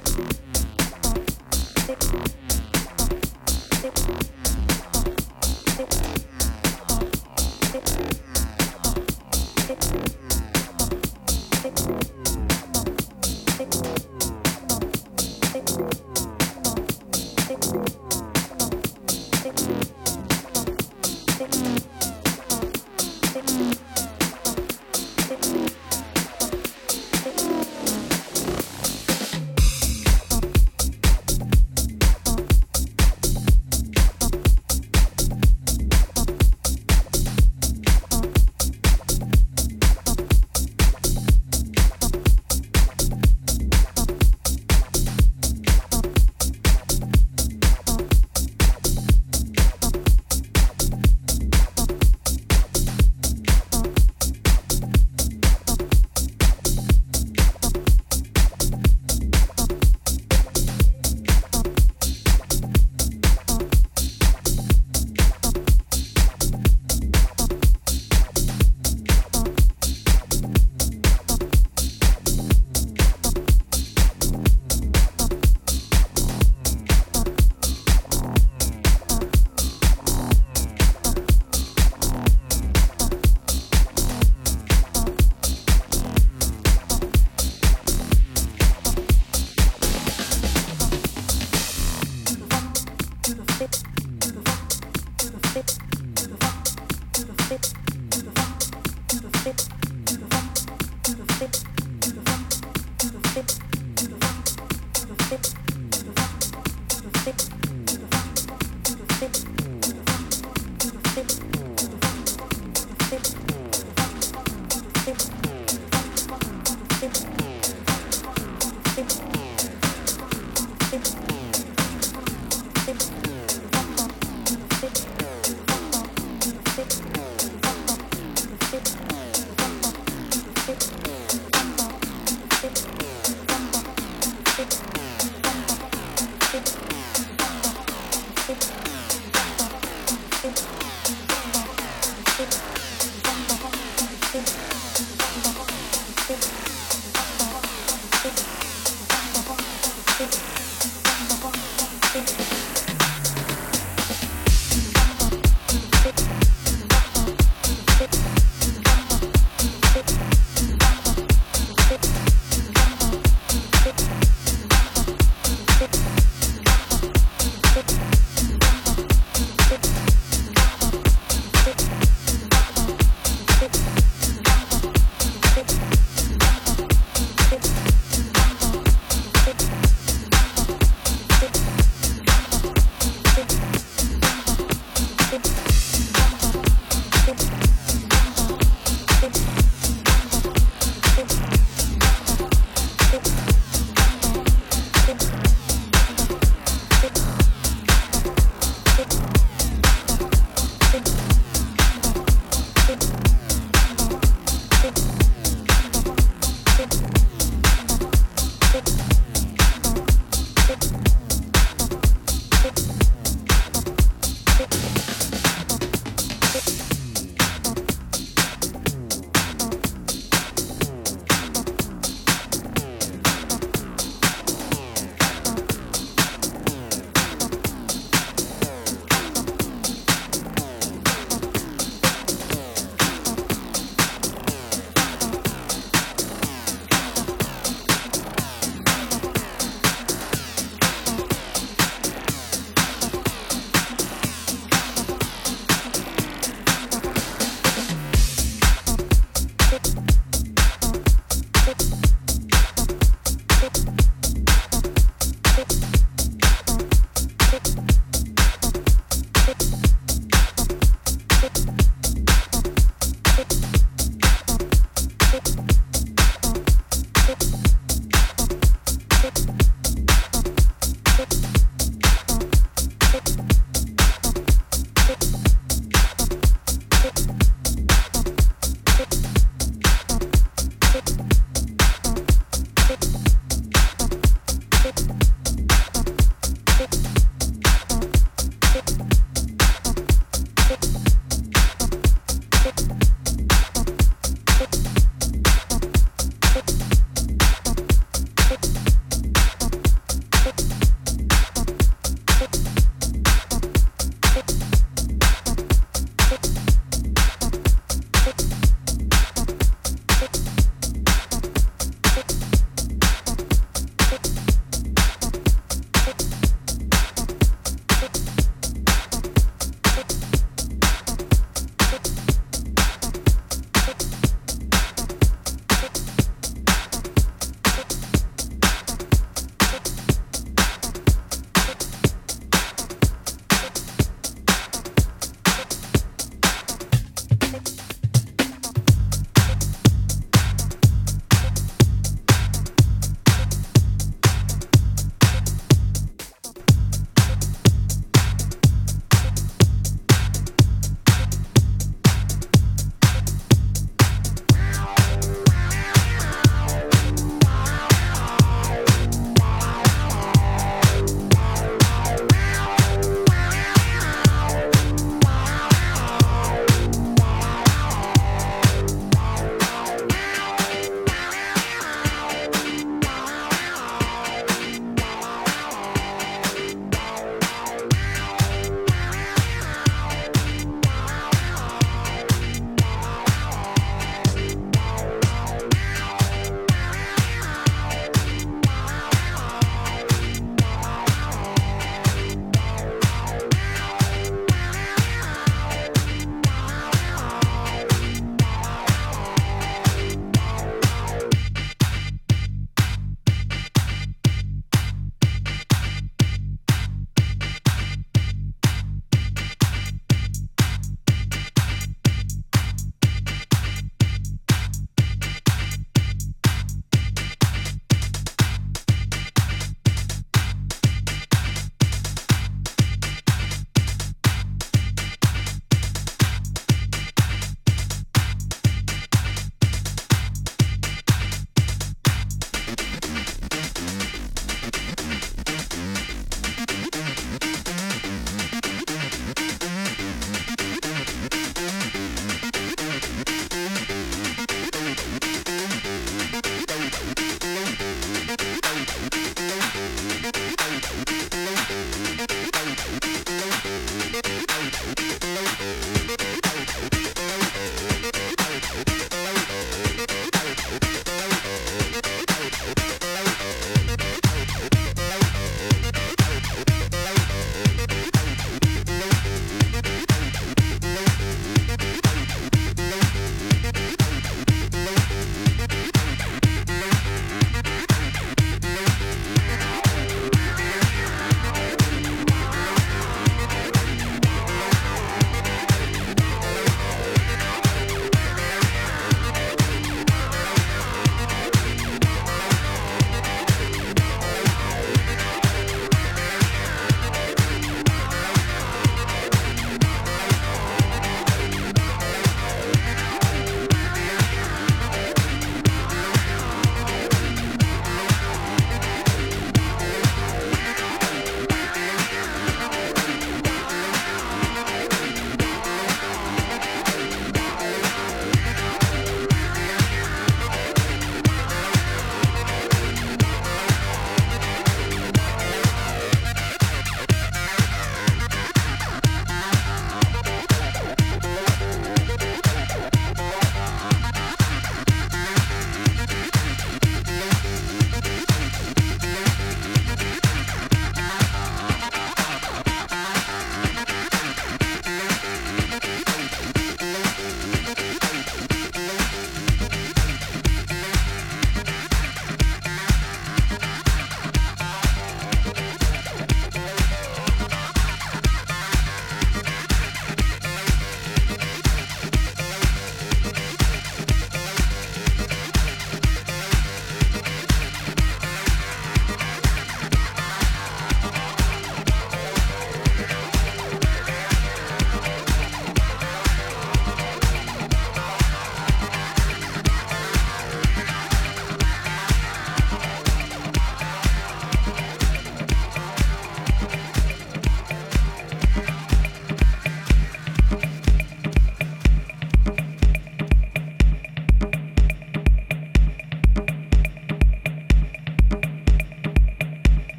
Thank you.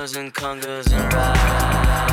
congas and congas and congas.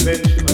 conventional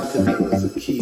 God to me was a key.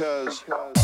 Because because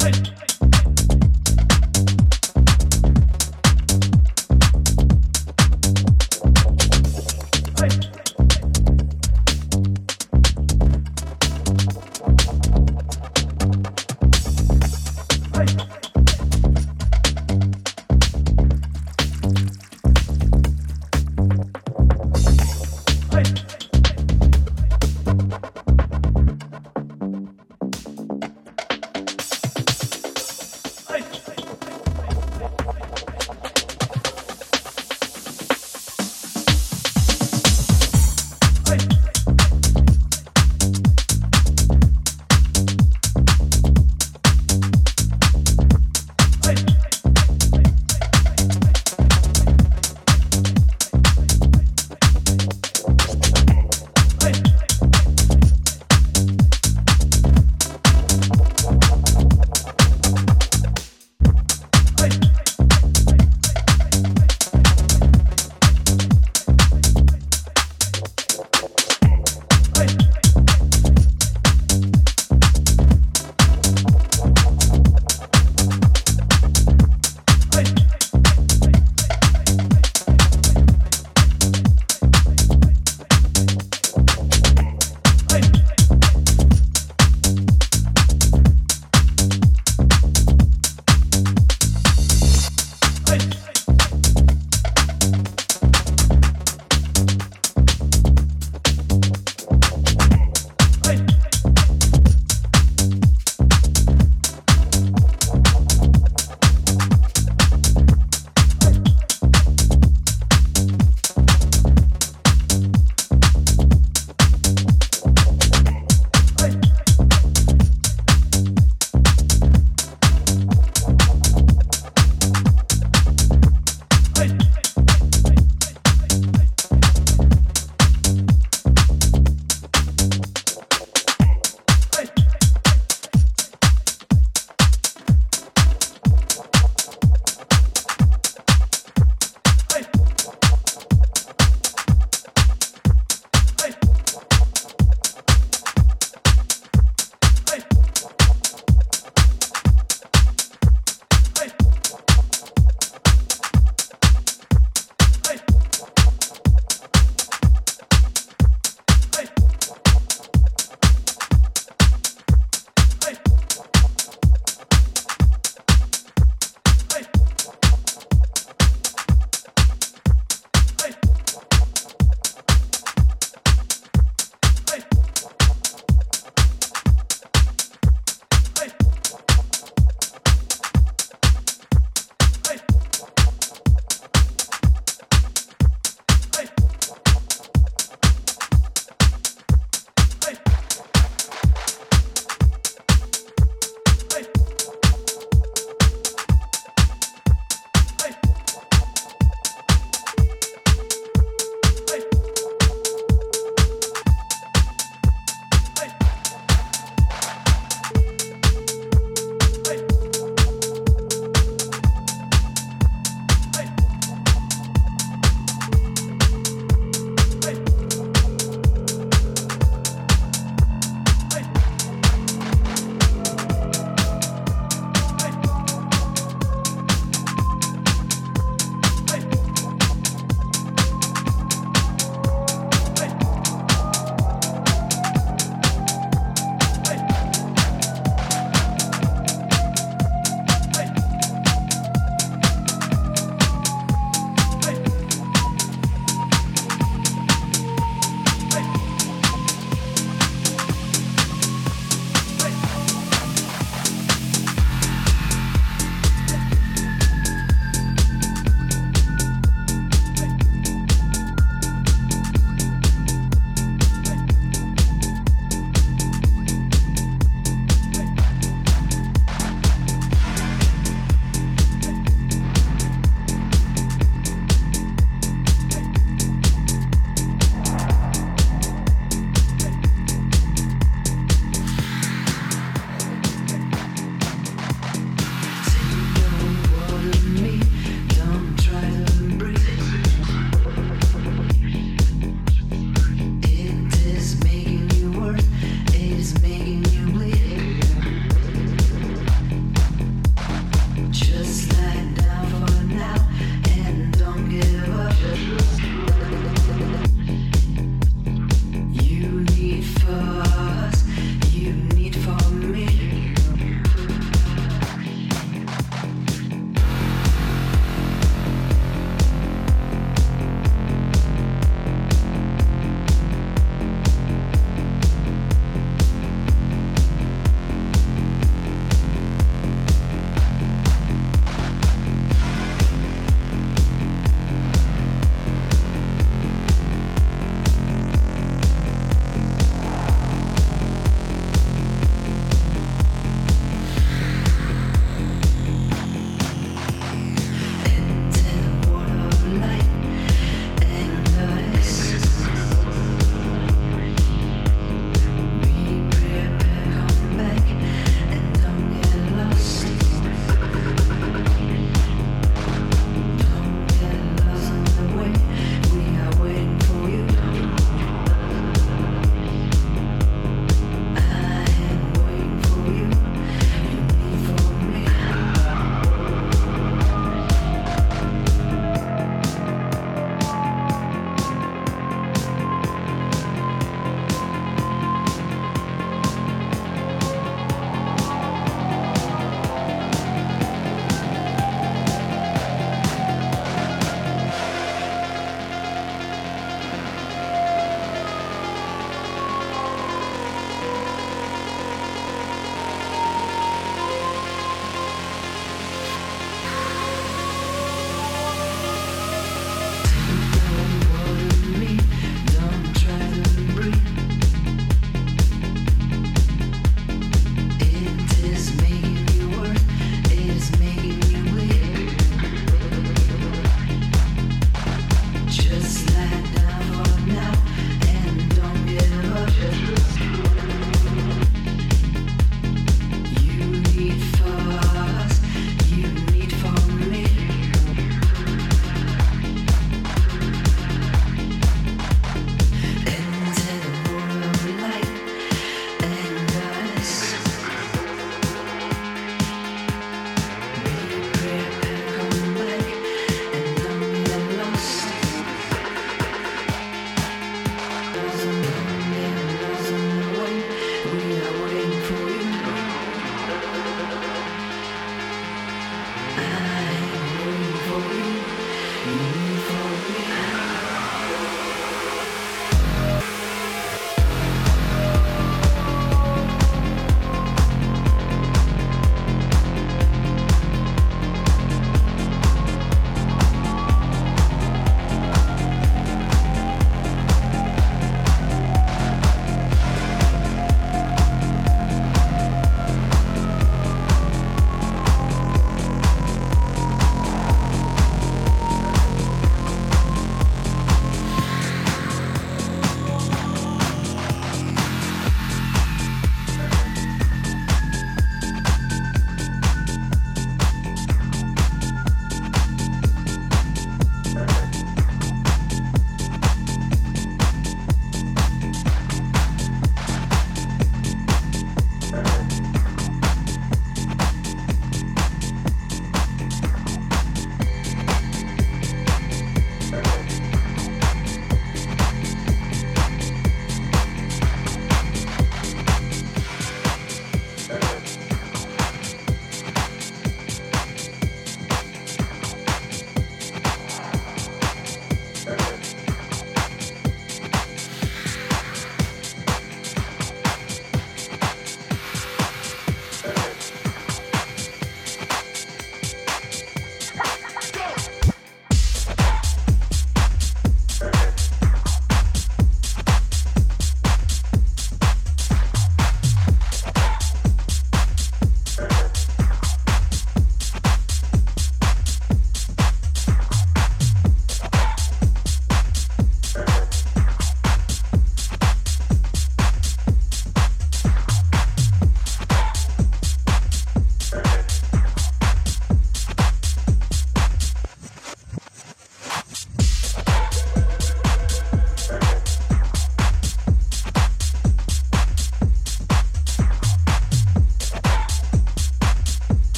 Hey.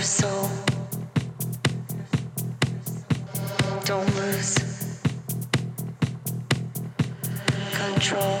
Soul. Don't lose control.